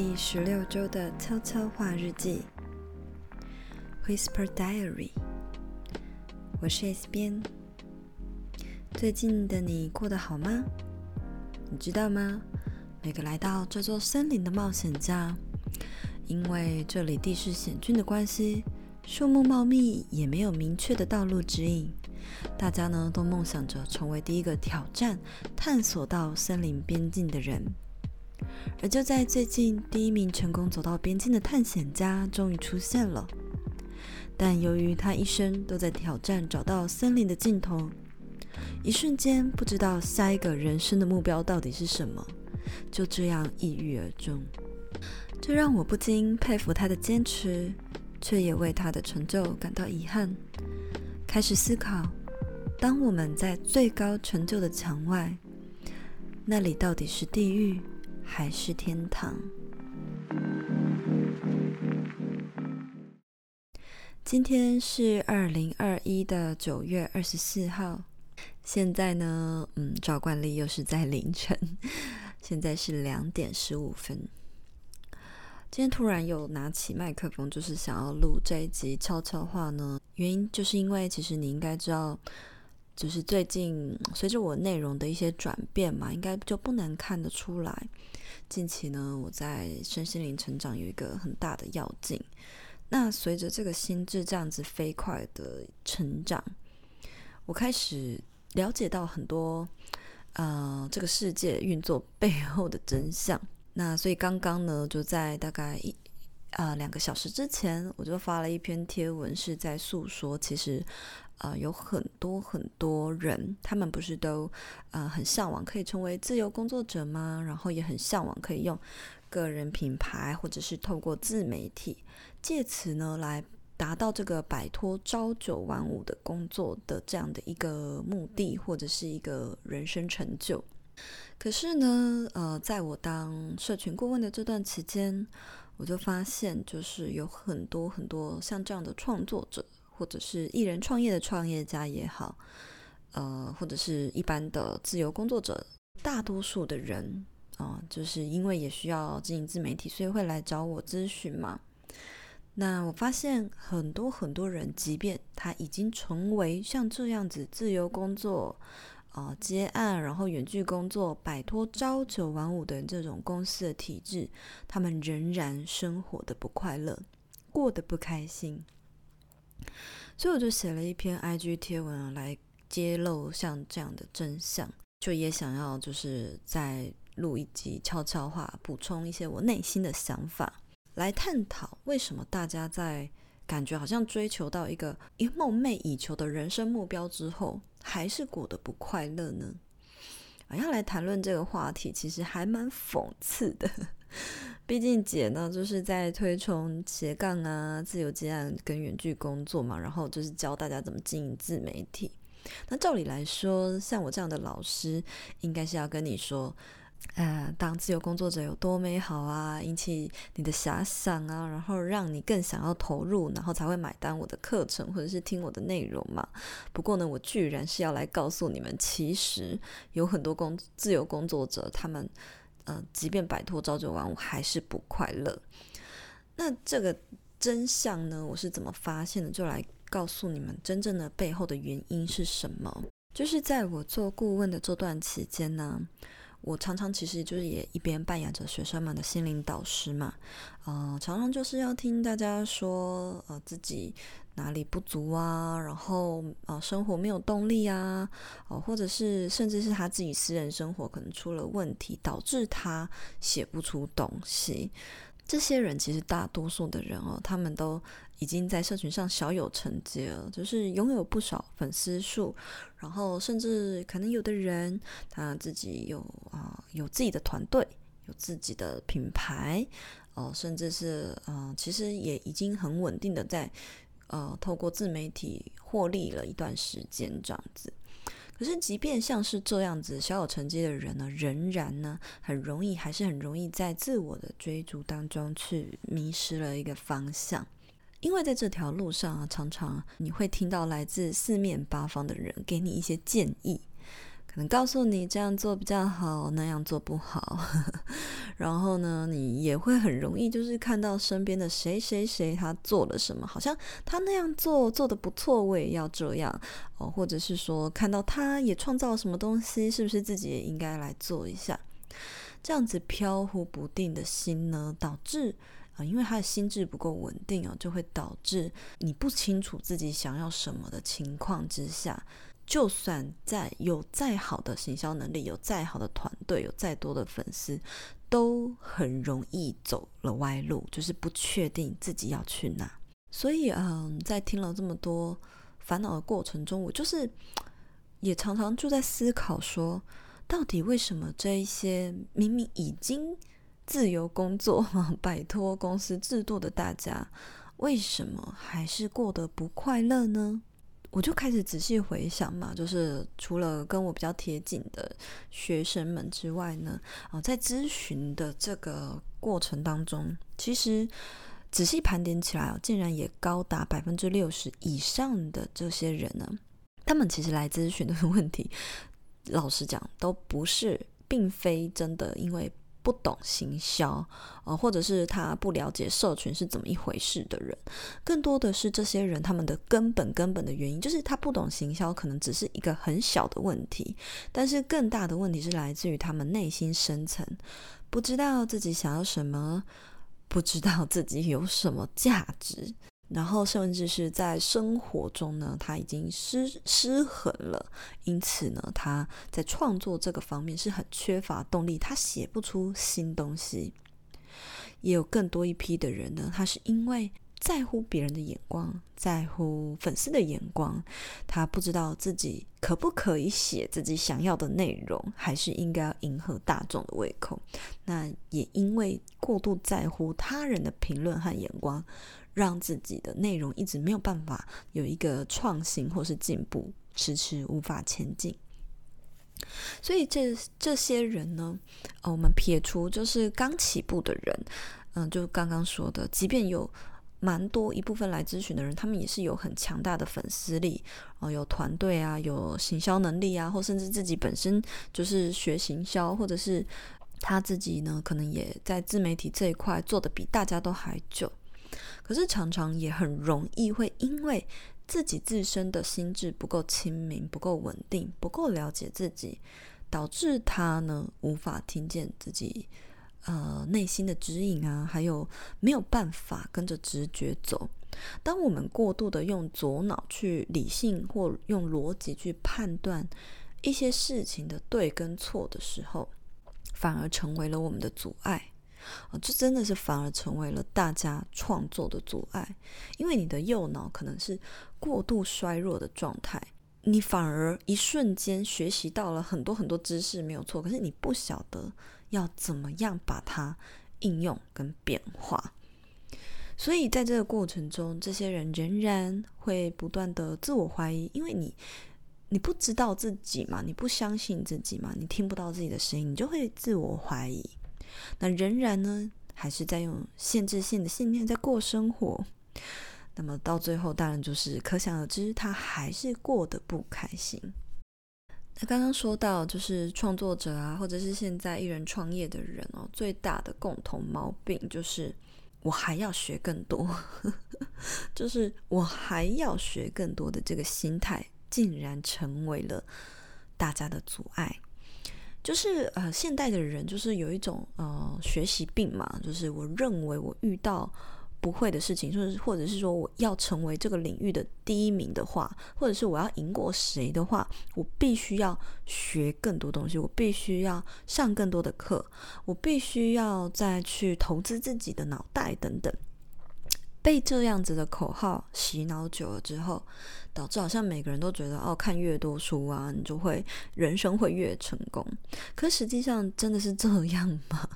第十六周的悄悄话日记，Whisper Diary。我是 S 边。最近的你过得好吗？你知道吗？每个来到这座森林的冒险家，因为这里地势险峻的关系，树木茂密，也没有明确的道路指引。大家呢都梦想着成为第一个挑战、探索到森林边境的人。而就在最近，第一名成功走到边境的探险家终于出现了。但由于他一生都在挑战找到森林的尽头，一瞬间不知道下一个人生的目标到底是什么，就这样抑郁而终。这让我不禁佩服他的坚持，却也为他的成就感到遗憾。开始思考，当我们在最高成就的墙外，那里到底是地狱？还是天堂。今天是二零二一的九月二十四号，现在呢，嗯，照惯例又是在凌晨，现在是两点十五分。今天突然又拿起麦克风，就是想要录这一集悄悄话呢，原因就是因为其实你应该知道。就是最近随着我内容的一些转变嘛，应该就不难看得出来。近期呢，我在身心灵成长有一个很大的跃进。那随着这个心智这样子飞快的成长，我开始了解到很多呃这个世界运作背后的真相。那所以刚刚呢，就在大概一啊、呃、两个小时之前，我就发了一篇贴文，是在诉说其实。呃，有很多很多人，他们不是都呃很向往可以成为自由工作者吗？然后也很向往可以用个人品牌，或者是透过自媒体，借此呢来达到这个摆脱朝九晚五的工作的这样的一个目的，或者是一个人生成就。可是呢，呃，在我当社群顾问的这段期间，我就发现，就是有很多很多像这样的创作者。或者是艺人创业的创业家也好，呃，或者是一般的自由工作者，大多数的人啊、就是因为也需要经营自媒体，所以会来找我咨询嘛。那我发现很多很多人，即便他已经成为像这样子自由工作啊、接案，然后远距工作，摆脱朝九晚五的这种公司的体制，他们仍然生活的不快乐，过得不开心。所以我就写了一篇 IG 贴文来揭露像这样的真相，就也想要就是再录一集悄悄话，补充一些我内心的想法，来探讨为什么大家在感觉好像追求到一个梦寐以求的人生目标之后，还是过得不快乐呢？啊，要来谈论这个话题，其实还蛮讽刺的。毕竟姐呢，就是在推崇斜杠啊、自由接案跟远距工作嘛，然后就是教大家怎么经营自媒体。那照理来说，像我这样的老师，应该是要跟你说，呃，当自由工作者有多美好啊，引起你的遐想啊，然后让你更想要投入，然后才会买单我的课程或者是听我的内容嘛。不过呢，我居然是要来告诉你们，其实有很多工自由工作者，他们。呃，即便摆脱朝九晚五，还是不快乐。那这个真相呢？我是怎么发现的？就来告诉你们，真正的背后的原因是什么？就是在我做顾问的这段期间呢，我常常其实就是也一边扮演着学生们的心灵导师嘛，呃，常常就是要听大家说，呃，自己。哪里不足啊？然后啊、生活没有动力啊，哦、或者是甚至是他自己私人生活可能出了问题，导致他写不出东西。这些人其实大多数的人哦，他们都已经在社群上小有成绩了，就是拥有不少粉丝数，然后甚至可能有的人他自己有啊、有自己的团队，有自己的品牌，哦、甚至是嗯、其实也已经很稳定的在。呃，透过自媒体获利了一段时间，这样子。可是，即便像是这样子小有成绩的人呢，仍然呢，很容易，还是很容易在自我的追逐当中去迷失了一个方向。因为在这条路上啊，常常你会听到来自四面八方的人给你一些建议，能告诉你这样做比较好，那样做不好。然后呢，你也会很容易就是看到身边的谁谁谁他做了什么，好像他那样做做的不错，我也要这样哦。或者是说看到他也创造了什么东西，是不是自己也应该来做一下？这样子飘忽不定的心呢，导致啊、因为他的心智不够稳定啊、哦，就会导致你不清楚自己想要什么的情况之下。就算再有再好的行销能力，有再好的团队，有再多的粉丝，都很容易走了歪路，就是不确定自己要去哪。所以，嗯，在听了这么多烦恼的过程中，我就是也常常就在思考说，到底为什么这一些明明已经自由工作、摆脱公司制度的大家，为什么还是过得不快乐呢？我就开始仔细回想嘛，就是除了跟我比较贴近的学生们之外呢，啊，在咨询的这个过程当中，其实仔细盘点起来哦，竟然也高达百分之六十以上的这些人呢，他们其实来咨询的问题，老实讲，都不是，并非真的因为。不懂行销，呃，或者是他不了解社群是怎么一回事的人，更多的是这些人他们的根本根本的原因，就是他不懂行销，可能只是一个很小的问题，但是更大的问题是来自于他们内心深层不知道自己想要什么，不知道自己有什么价值。然后，甚至是在生活中呢，他已经失失衡了，因此呢，他在创作这个方面是很缺乏动力，他写不出新东西。也有更多一批的人呢，他是因为在乎别人的眼光，在乎粉丝的眼光，他不知道自己可不可以写自己想要的内容，还是应该要迎合大众的胃口。那也因为过度在乎他人的评论和眼光。让自己的内容一直没有办法有一个创新或是进步，迟迟无法前进。所以这这些人呢，我们撇除就是刚起步的人，嗯，就刚刚说的，即便有蛮多一部分来咨询的人，他们也是有很强大的粉丝力，哦，有团队啊，有行销能力啊，或甚至自己本身就是学行销，或者是他自己呢，可能也在自媒体这一块做得比大家都还久。可是常常也很容易会因为自己自身的心智不够清明、不够稳定、不够了解自己，导致他呢无法听见自己呃内心的指引啊，还有没有办法跟着直觉走。当我们过度的用左脑去理性或用逻辑去判断一些事情的对跟错的时候，反而成为了我们的阻碍。啊，这真的是反而成为了大家创作的阻碍，因为你的右脑可能是过度衰弱的状态，你反而一瞬间学习到了很多很多知识，没有错，可是你不晓得要怎么样把它应用跟变化，所以在这个过程中，这些人仍然会不断的自我怀疑，因为你你不知道自己嘛，你不相信自己嘛，你听不到自己的声音，你就会自我怀疑。那仍然呢，还是在用限制性的信念在过生活。那么到最后，当然就是可想而知，他还是过得不开心。那刚刚说到，就是创作者啊，或者是现在艺人创业的人哦，最大的共同毛病就是我还要学更多，就是我还要学更多的这个心态，竟然成为了大家的阻碍。就是呃，现代的人就是有一种呃学习病嘛，就是我认为我遇到不会的事情，就是或者是说我要成为这个领域的第一名的话，或者是我要赢过谁的话，我必须要学更多东西，我必须要上更多的课，我必须要再去投资自己的脑袋等等。被这样子的口号洗脑久了之后，导致好像每个人都觉得哦，看越多书啊，你就会人生会越成功。可实际上真的是这样吗？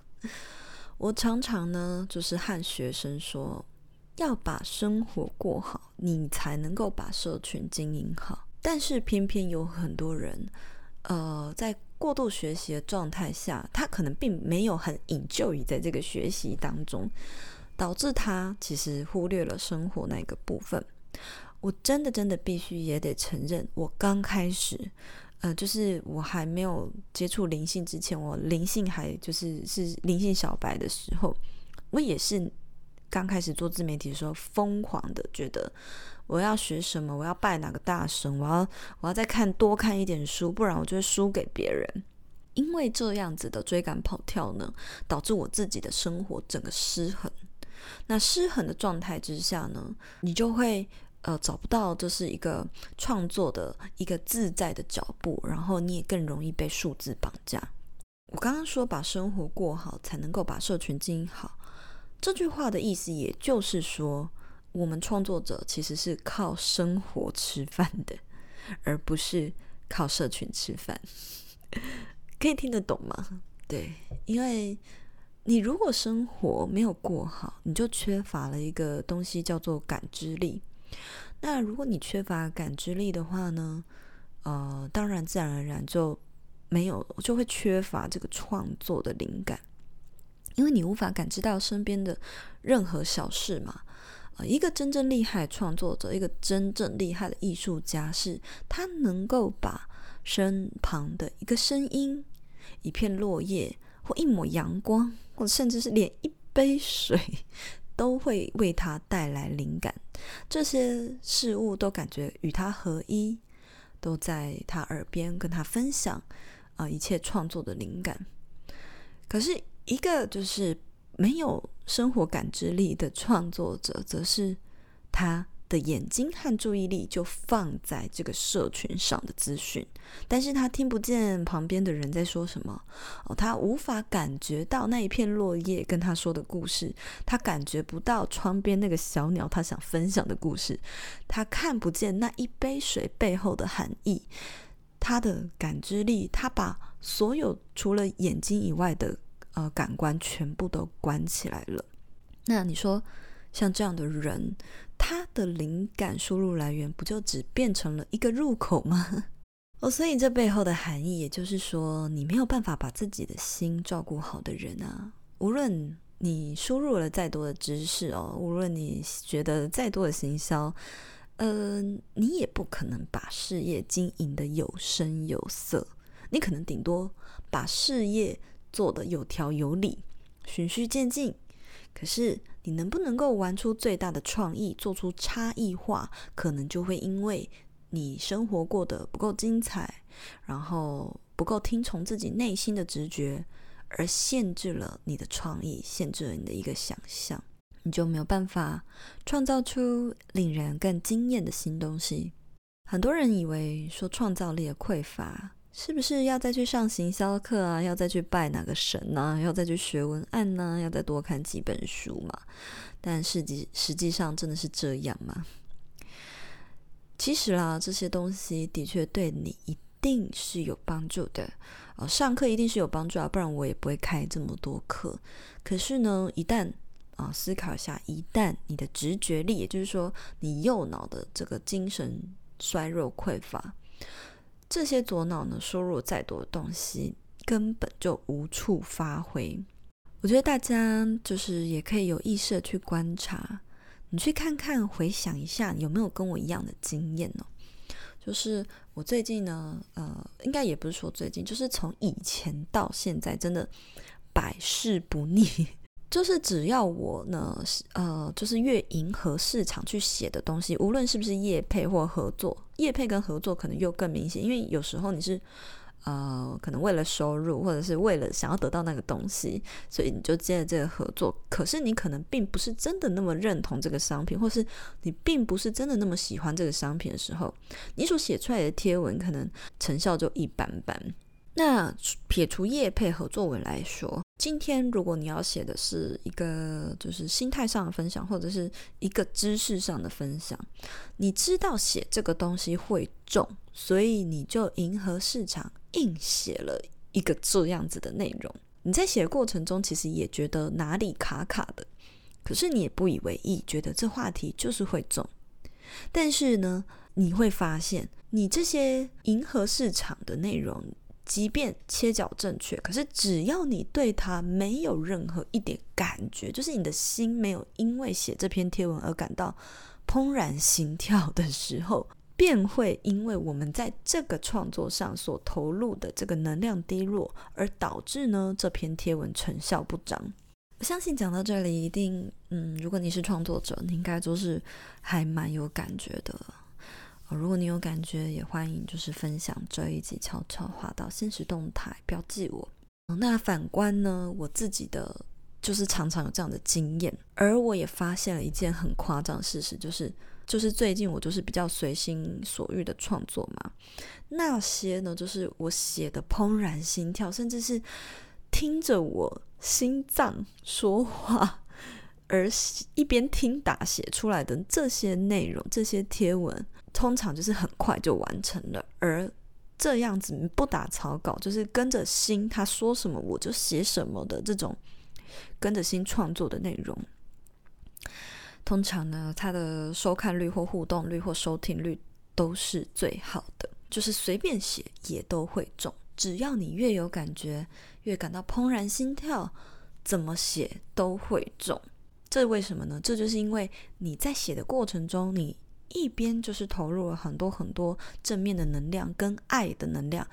我常常呢，就是和学生说，要把生活过好，你才能够把社群经营好。但是偏偏有很多人，呃，在过度学习的状态下，他可能并没有很引咎于在这个学习当中。导致他其实忽略了生活那个部分。我真的真的必须也得承认，我刚开始，呃，就是我还没有接触灵性之前，我灵性还就是是灵性小白的时候，我也是刚开始做自媒体的时候，疯狂的觉得我要学什么，我要拜哪个大神，我要我要再看多看一点书，不然我就会输给别人。因为这样子的追赶跑跳呢，导致我自己的生活整个失衡。那失衡的状态之下呢，你就会。呃，找不到就是一个创作的一个自在的脚步，然后你也更容易被数字绑架。我刚刚说把生活过好才能够把社群经营好，这句话的意思也就是说，我们创作者其实是靠生活吃饭的，而不是靠社群吃饭。可以听得懂吗？对，因为你如果生活没有过好，你就缺乏了一个东西叫做感知力。那如果你缺乏感知力的话呢？呃，当然自然而然就没有，就会缺乏这个创作的灵感，因为你无法感知到身边的任何小事嘛。呃，一个真正厉害的创作者，一个真正厉害的艺术家是，是他能够把身旁的一个声音、一片落叶，或一抹阳光，或甚至是连一杯水。都会为他带来灵感，这些事物都感觉与他合一，都在他耳边跟他分享啊、一切创作的灵感。可是，一个就是没有生活感知力的创作者，则是他。的眼睛和注意力就放在这个社群上的资讯，但是他听不见旁边的人在说什么哦，他无法感觉到那一片落叶跟他说的故事，他感觉不到窗边那个小鸟他想分享的故事，他看不见那一杯水背后的含义，他的感知力，他把所有除了眼睛以外的呃感官全部都关起来了。那你说像这样的人？他的灵感输入来源不就只变成了一个入口吗？哦，所以这背后的含义，也就是说，你没有办法把自己的心照顾好的人啊，无论你输入了再多的知识哦，无论你觉得再多的行销，呃，你也不可能把事业经营得有声有色。你可能顶多把事业做得有条有理，循序渐进。可是，你能不能够玩出最大的创意，做出差异化，可能就会因为你生活过得不够精彩，然后不够听从自己内心的直觉，而限制了你的创意，限制了你的一个想象，你就没有办法创造出令人更惊艳的新东西。很多人以为说创造力的匮乏。是不是要再去上行销课啊？要再去拜哪个神啊？要再去学文案呢？要再多看几本书嘛？但实际实际上真的是这样吗？其实啦，这些东西的确对你一定是有帮助的哦。上课一定是有帮助啊，不然我也不会开这么多课。可是呢，一旦啊、思考一下，一旦你的直觉力，也就是说你右脑的这个精神衰弱匮乏。这些左脑呢，输入再多的东西，根本就无处发挥。我觉得大家就是也可以有意识的去观察，你去看看，回想一下，有没有跟我一样的经验呢？就是我最近呢，呃，应该也不是说最近，就是从以前到现在，真的百试不腻。就是只要我呢，呃，就是越迎合市场去写的东西，无论是不是业配或合作，业配跟合作可能又更明显，因为有时候你是，呃，可能为了收入，或者是为了想要得到那个东西，所以你就接了这个合作。可是你可能并不是真的那么认同这个商品，或是你并不是真的那么喜欢这个商品的时候，你所写出来的贴文可能成效就一般般。那撇除业配合作文来说，今天如果你要写的是一个就是心态上的分享，或者是一个知识上的分享，你知道写这个东西会中，所以你就迎合市场硬写了一个这样子的内容。你在写的过程中，其实也觉得哪里卡卡的，可是你也不以为意，觉得这话题就是会中。但是呢，你会发现，你这些迎合市场的内容。即便切角正确，可是只要你对它没有任何一点感觉，就是你的心没有因为写这篇贴文而感到怦然心跳的时候，便会因为我们在这个创作上所投入的这个能量低落，而导致呢这篇贴文成效不彰。我相信讲到这里，一定嗯，如果你是创作者，你应该都是还蛮有感觉的。如果你有感觉，也欢迎就是分享这一集，悄悄话到现实动态标记我。那反观呢，我自己的就是常常有这样的经验，而我也发现了一件很夸张的事实，就是就是最近我就是比较随心所欲的创作嘛，那些呢就是我写的怦然心跳，甚至是听着我心脏说话。而一边听打写出来的这些内容，这些贴文，通常就是很快就完成了。而这样子不打草稿，就是跟着心他说什么我就写什么的这种跟着心创作的内容，通常呢，它的收看率或互动率或收听率都是最好的。就是随便写也都会中，只要你越有感觉，越感到怦然心跳，怎么写都会中。这为什么呢？这就是因为你在写的过程中，你一边就是投入了很多很多正面的能量跟爱的能量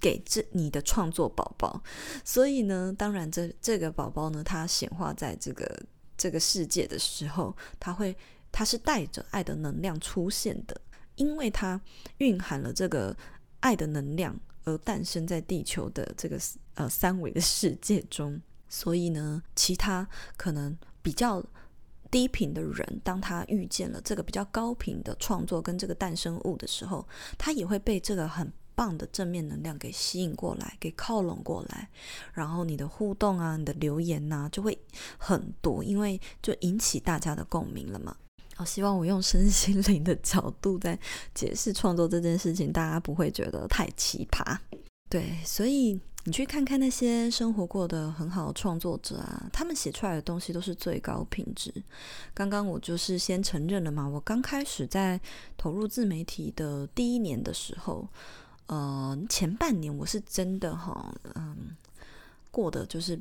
给这你的创作宝宝，所以呢，当然这这个宝宝呢，他显化在这个这个世界的时候，他会他是带着爱的能量出现的，因为他蕴含了这个爱的能量而诞生在地球的这个呃三维的世界中，所以呢，其他可能。比较低频的人，当他遇见了这个比较高频的创作跟这个诞生物的时候，他也会被这个很棒的正面能量给吸引过来，给靠拢过来。然后你的互动啊，你的留言呐、就会很多，因为就引起大家的共鸣了嘛。好，希望我用身心灵的角度在解释创作这件事情，大家不会觉得太奇葩。对，所以。你去看看那些生活过得很好的创作者啊，他们写出来的东西都是最高品质。刚刚我就是先承认了嘛，我刚开始在投入自媒体的第一年的时候，呃，前半年我是真的哈，嗯，过的就是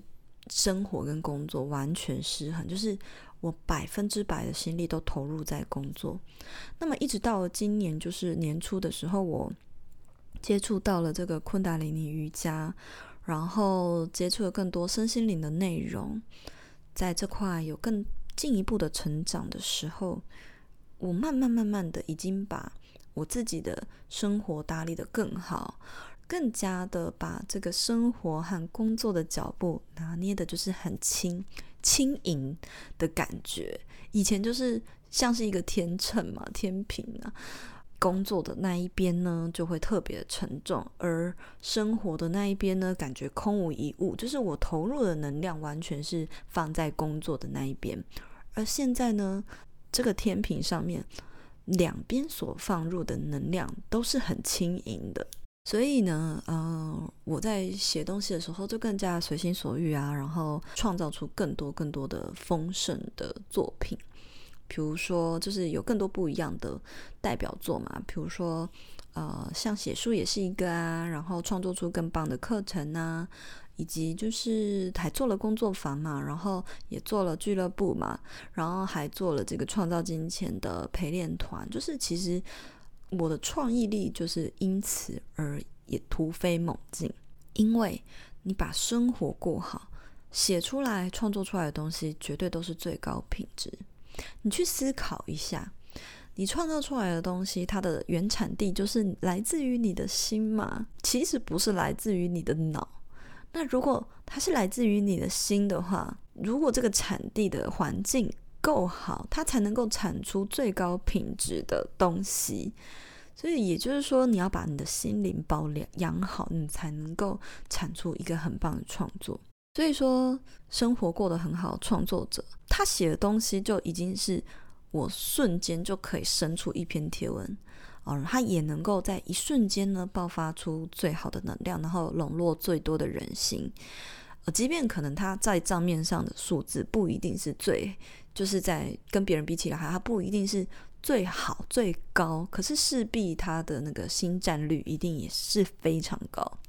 生活跟工作完全失衡，就是我百分之百的心力都投入在工作。那么一直到今年，就是年初的时候，我。接触到了这个昆达里尼瑜伽，然后接触了更多身心灵的内容，在这块有更进一步的成长的时候，我慢慢慢慢的已经把我自己的生活打理得更好，更加的把这个生活和工作的脚步拿捏的就是很轻轻盈的感觉。以前就是像是一个天秤嘛，天平啊。工作的那一边呢，就会特别的沉重，而生活的那一边呢，感觉空无一物。就是我投入的能量完全是放在工作的那一边，而现在呢，这个天平上面两边所放入的能量都是很轻盈的。所以呢，嗯、呃，我在写东西的时候就更加随心所欲啊，然后创造出更多更多的丰盛的作品。比如说，就是有更多不一样的代表作嘛。比如说，呃，像写书也是一个啊，然后创作出更棒的课程啊，以及就是还做了工作坊嘛，然后也做了俱乐部嘛，然后还做了这个创造金钱的陪练团。就是其实我的创意力就是因此而也突飞猛进，因为你把生活过好，写出来、创作出来的东西绝对都是最高品质。你去思考一下，你创造出来的东西，它的原产地就是来自于你的心吗？其实不是来自于你的脑。那如果它是来自于你的心的话，如果这个产地的环境够好，它才能够产出最高品质的东西。所以也就是说，你要把你的心灵保养好，你才能够产出一个很棒的创作。所以说，生活过得很好，创作者他写的东西就已经是我瞬间就可以生出一篇贴文，哦，他也能够在一瞬间呢爆发出最好的能量，然后笼络最多的人心。呃，即便可能他在账面上的数字不一定是最，就是在跟别人比起来，他不一定是最好最高，可是势必他的那个新占率一定也是非常高。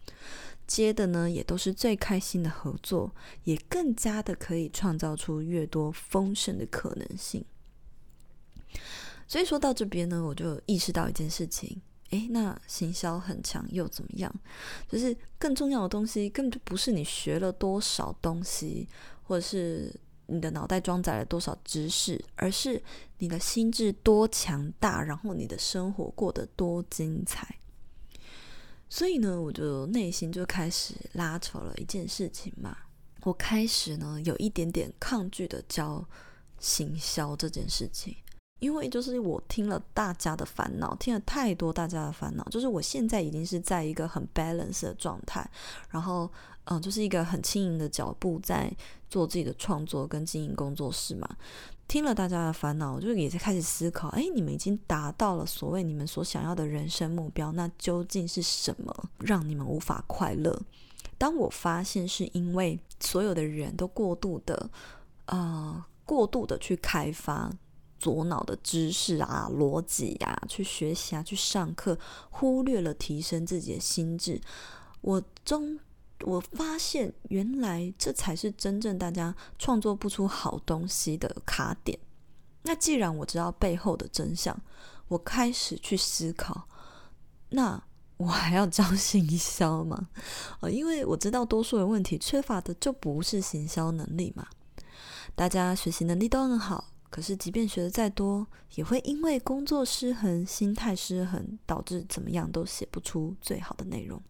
接的呢，也都是最开心的合作，也更加的可以创造出越多丰盛的可能性。所以说到这边呢，我就意识到一件事情，诶，那行销很强又怎么样？就是更重要的东西，根本就不是你学了多少东西，或者是你的脑袋装载了多少知识，而是你的心智多强大，然后你的生活过得多精彩。所以呢，我就内心就开始拉扯了一件事情嘛。我开始呢，有一点点抗拒的教行销这件事情，因为就是我听了大家的烦恼，听了太多大家的烦恼，就是我现在已经是在一个很 balance 的状态，然后嗯，就是一个很轻盈的脚步在做自己的创作跟经营工作室嘛。听了大家的烦恼，我就也在开始思考：哎，你们已经达到了所谓你们所想要的人生目标，那究竟是什么让你们无法快乐？当我发现是因为所有的人都过度的，呃，过度的去开发左脑的知识啊、逻辑啊，去学习啊、去上课，忽略了提升自己的心智，我终。我发现，原来这才是真正大家创作不出好东西的卡点。那既然我知道背后的真相，我开始去思考，那我还要教行销吗？呃，因为我知道多数的问题缺乏的就不是行销能力嘛。大家学习能力都很好，可是即便学的再多，也会因为工作失衡、心态失衡，导致怎么样都写不出最好的内容。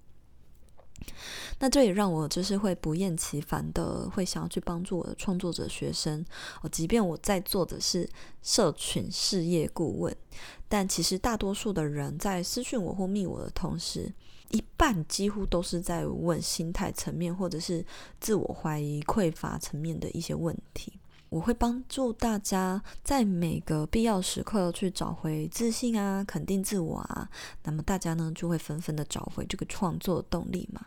那这也让我就是会不厌其烦的会想要去帮助我的创作者学生哦，即便我在做的是社群事业顾问，但其实大多数的人在私讯我或密我的同时，一半几乎都是在问心态层面或者是自我怀疑、匮乏层面的一些问题。我会帮助大家在每个必要时刻去找回自信啊，肯定自我啊，那么大家呢就会纷纷的找回这个创作动力嘛。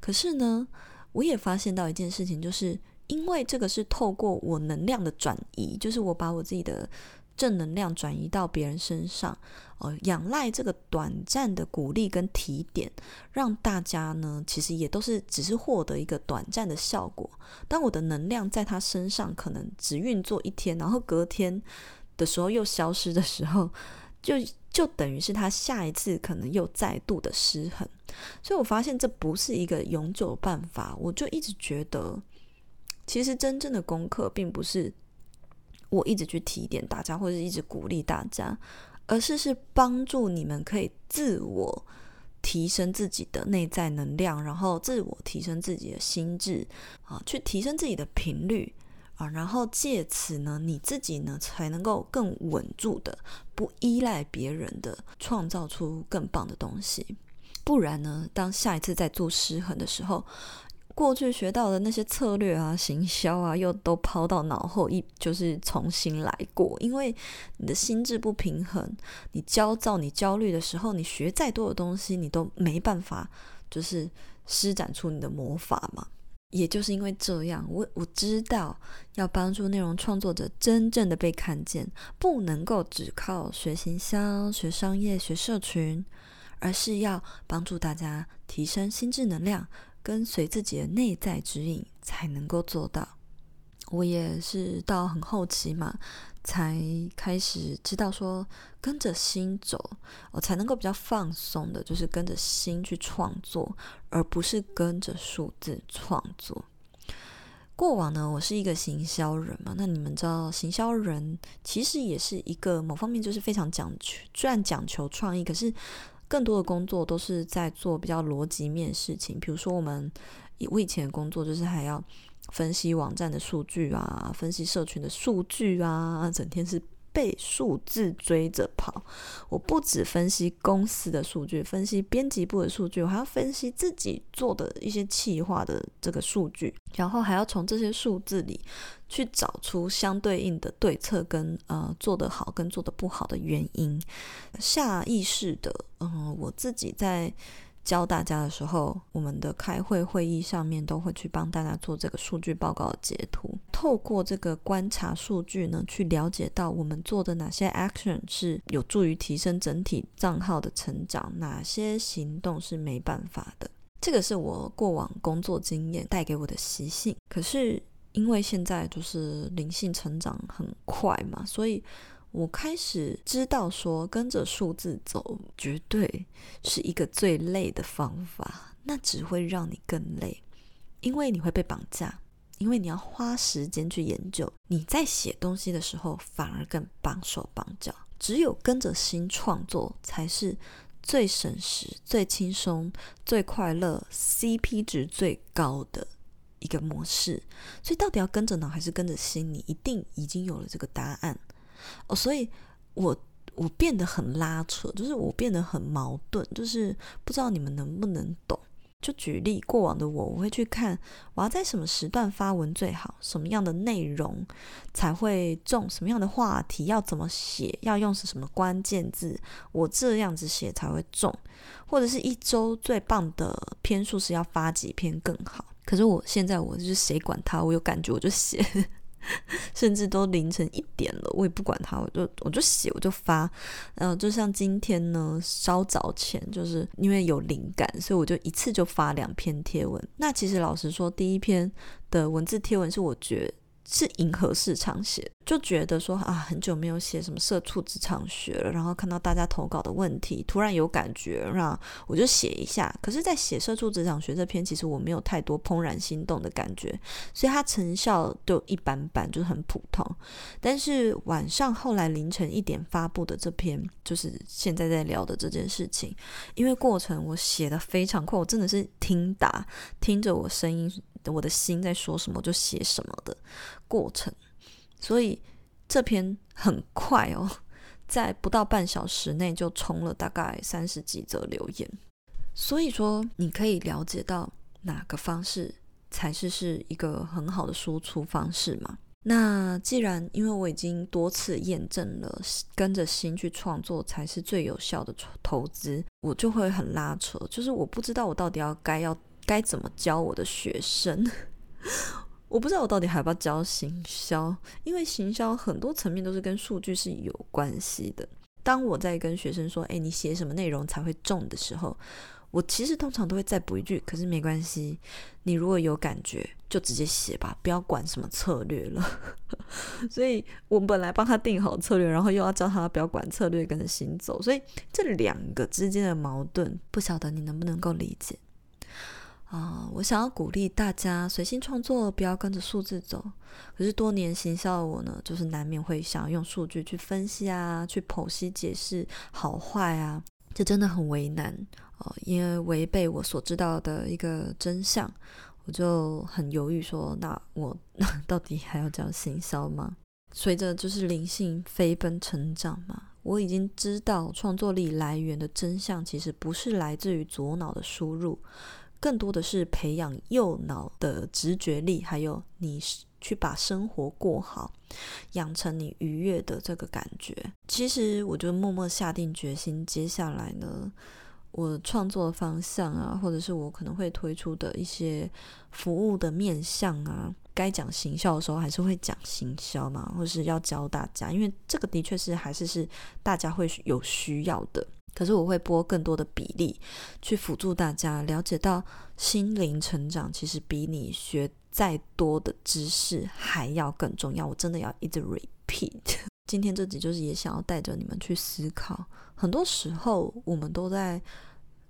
可是呢，我也发现到一件事情，就是因为这个是透过我能量的转移，就是我把我自己的正能量转移到别人身上，呃，仰赖这个短暂的鼓励跟提点，让大家呢，其实也都是只是获得一个短暂的效果。当我的能量在他身上可能只运作一天，然后隔天的时候又消失的时候，就就等于是他下一次可能又再度的失衡。所以我发现这不是一个永久办法，我就一直觉得，其实真正的功课并不是我一直去提点大家，或者是一直鼓励大家，而是是帮助你们可以自我提升自己的内在能量，然后自我提升自己的心智啊，去提升自己的频率然后借此呢，你自己呢才能够更稳住的，不依赖别人的，创造出更棒的东西。不然呢，当下一次再做失衡的时候，过去学到的那些策略啊、行销啊，又都抛到脑后，一就是重新来过。因为你的心智不平衡，你焦躁、你焦虑的时候，你学再多的东西，你都没办法，就是施展出你的魔法嘛。也就是因为这样，我我知道要帮助内容创作者真正的被看见，不能够只靠学行销、学商业、学社群。而是要帮助大家提升心智能量，跟随自己的内在指引，才能够做到。我也是到很后期嘛，才开始知道说跟着心走，我才能够比较放松的，就是跟着心去创作，而不是跟着数字创作。过往呢，我是一个行销人嘛，那你们知道，行销人其实也是一个某方面就是非常讲求，虽然讲求创意，可是。更多的工作都是在做比较逻辑面事情，比如说我们我以前的工作就是还要分析网站的数据啊，分析社群的数据啊，整天是被数字追着跑。我不止分析公司的数据，分析编辑部的数据，我还要分析自己做的一些企划的这个数据，然后还要从这些数字里。去找出相对应的对策跟呃做得好跟做得不好的原因，下意识的，嗯、我自己在教大家的时候，我们的开会会议上面都会去帮大家做这个数据报告的截图，透过这个观察数据呢，去了解到我们做的哪些 action 是有助于提升整体账号的成长，哪些行动是没办法的。这个是我过往工作经验带给我的习性，可是。因为现在就是灵性成长很快嘛，所以我开始知道说，跟着数字走绝对是一个最累的方法，那只会让你更累，因为你会被绑架，因为你要花时间去研究。你在写东西的时候，反而更绑手绑脚。只有跟着心创作，才是最省时、最轻松、最快乐、CP 值最高的一个模式。所以，到底要跟着脑还是跟着心？你一定已经有了这个答案。哦，所以我我变得很拉扯，就是我变得很矛盾，就是不知道你们能不能懂。就举例，过往的我，我会去看我要在什么时段发文最好，什么样的内容才会中，什么样的话题要怎么写，要用是什么关键字，我这样子写才会中，或者是一周最棒的篇数是要发几篇更好。可是我现在我就是谁管他，我有感觉我就写。甚至都凌晨一点了，我也不管他，我就我就写，我就发。然后就像今天呢，稍早前就是因为有灵感，所以我就一次就发两篇贴文。那其实老实说，第一篇的文字贴文是我觉得。是迎合市场写，就觉得说啊，很久没有写什么社畜职场学了，然后看到大家投稿的问题，突然有感觉，那我就写一下。可是，在写社畜职场学这篇，其实我没有太多怦然心动的感觉，所以它成效就一般般，就是很普通。但是晚上后来凌晨一点发布的这篇，就是现在在聊的这件事情，因为过程我写的非常快，我真的是听打，听着我声音。我的心在说什么，就写什么的过程，所以这篇很快哦，在不到半小时内就冲了大概三十几则留言。所以说，你可以了解到哪个方式才是是一个很好的输出方式嘛？那既然因为我已经多次验证了，跟着心去创作才是最有效的投资，我就会很拉扯，就是我不知道我到底要该要。该怎么教我的学生？我不知道我到底还要不要教行销，因为行销很多层面都是跟数据是有关系的。当我在跟学生说：“诶，你写什么内容才会中的时候”，我其实通常都会再补一句：“可是没关系，你如果有感觉，就直接写吧，不要管什么策略了。”所以我本来帮他定好策略，然后又要教他不要管策略，跟着行走。所以这两个之间的矛盾，不晓得你能不能够理解。啊、我想要鼓励大家随心创作，不要跟着数字走。可是多年行销的我呢，就是难免会想要用数据去分析啊，去剖析解释好坏啊，这真的很为难哦。因为违背我所知道的一个真相，我就很犹豫说，那我那 到底还要这样行销吗？随着就是灵性飞奔成长嘛，我已经知道创作力来源的真相，其实不是来自于左脑的输入。更多的是培养右脑的直觉力，还有你去把生活过好，养成你愉悦的这个感觉。其实我就默默下定决心，接下来呢，我创作的方向啊，或者是我可能会推出的一些服务的面向啊，该讲行销的时候还是会讲行销嘛，或是要教大家，因为这个的确是还是是大家会有需要的。可是我会拨更多的比例去辅助大家了解到心灵成长，其实比你学再多的知识还要更重要。我真的要一直 repeat。今天这集就是也想要带着你们去思考，很多时候我们都在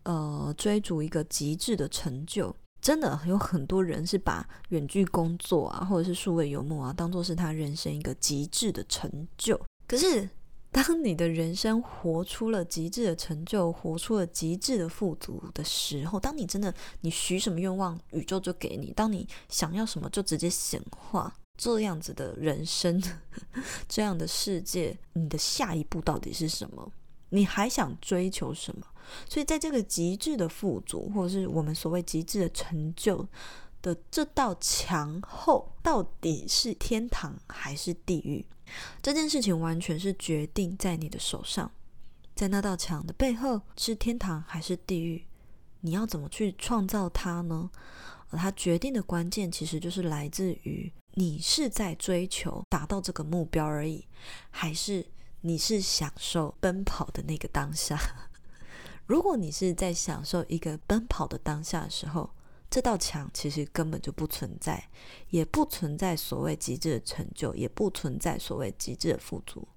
呃追逐一个极致的成就。真的有很多人是把远距工作啊，或者是数位游牧啊，当做是他人生一个极致的成就。可是。当你的人生活出了极致的成就，活出了极致的富足的时候，当你真的你许什么愿望，宇宙就给你；当你想要什么，就直接显化。这样子的人生，这样的世界，你的下一步到底是什么？你还想追求什么？所以，在这个极致的富足，或者是我们所谓极致的成就的这道墙后，到底是天堂还是地狱？这件事情完全是决定在你的手上，在那道墙的背后是天堂还是地狱？你要怎么去创造它呢？而它决定的关键其实就是来自于你是在追求达到这个目标而已，还是你是享受奔跑的那个当下？如果你是在享受一个奔跑的当下的时候，这道墙其实根本就不存在，也不存在所谓极致的成就，也不存在所谓极致的富足。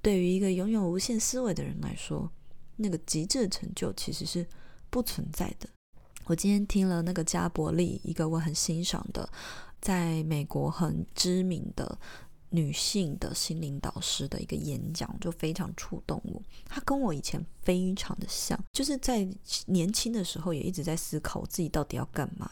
对于一个拥有无限思维的人来说，那个极致的成就其实是不存在的。我今天听了那个加伯利，一个我很欣赏的，在美国很知名的女性的心灵导师的一个演讲，就非常触动我。她跟我以前非常的像，就是在年轻的时候也一直在思考自己到底要干嘛。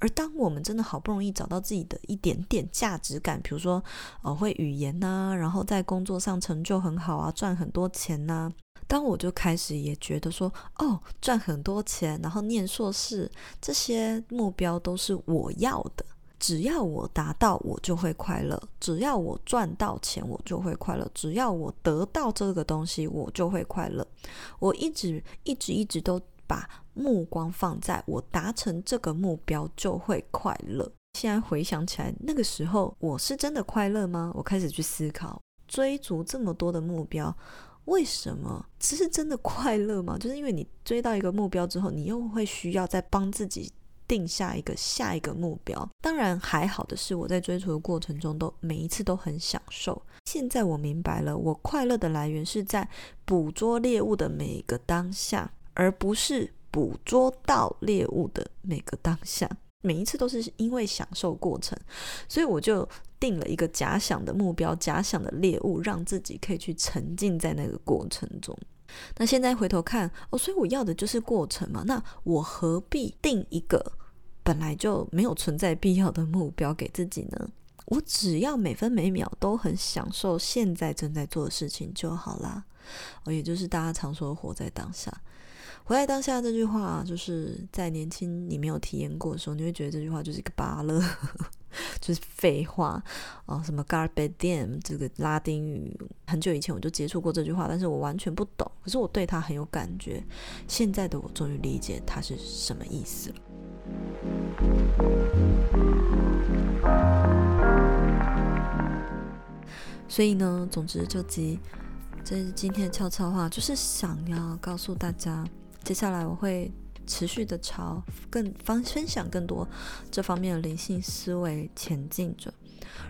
而当我们真的好不容易找到自己的一点点价值感，比如说呃会语言呐，然后在工作上成就很好啊，赚很多钱呐，当我就开始也觉得说，哦，赚很多钱，然后念硕士，这些目标都是我要的。只要我达到，我就会快乐；只要我赚到钱，我就会快乐；只要我得到这个东西，我就会快乐。我一直一直一直都把目光放在我达成这个目标就会快乐。现在回想起来，那个时候我是真的快乐吗？我开始去思考，追逐这么多的目标，为什么？只是真的快乐吗？就是因为你追到一个目标之后，你又会需要再帮自己。定下一个下一个目标，当然还好的是，我在追逐的过程中都每一次都很享受。现在我明白了，我快乐的来源是在捕捉猎物的每一个当下，而不是捕捉到猎物的每个当下。每一次都是因为享受过程，所以我就定了一个假想的目标，假想的猎物，让自己可以去沉浸在那个过程中。那现在回头看哦，所以我要的就是过程嘛。那我何必定一个本来就没有存在必要的目标给自己呢？我只要每分每秒都很享受现在正在做的事情就好啦。哦，也就是大家常说的活在当下。活在当下这句话，就是在年轻你没有体验过的时候，你会觉得这句话就是一个芭乐。就是废话哦，什么 carpe diem 这个拉丁语，很久以前我就接触过这句话，但是我完全不懂。可是我对它很有感觉。现在的我终于理解它是什么意思了。所以呢，总之这集，这是今天的悄悄话，就是想要告诉大家，接下来我会。持续的朝更方分享更多这方面的灵性思维前进着，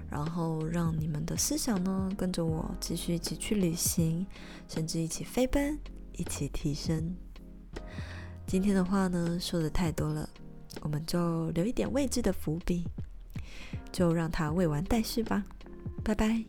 然后让你们的思想呢跟着我继续一起去旅行，甚至一起飞奔，一起提升。今天的话呢说的太多了，我们就留一点未知的伏笔，就让它未完待续吧。拜拜。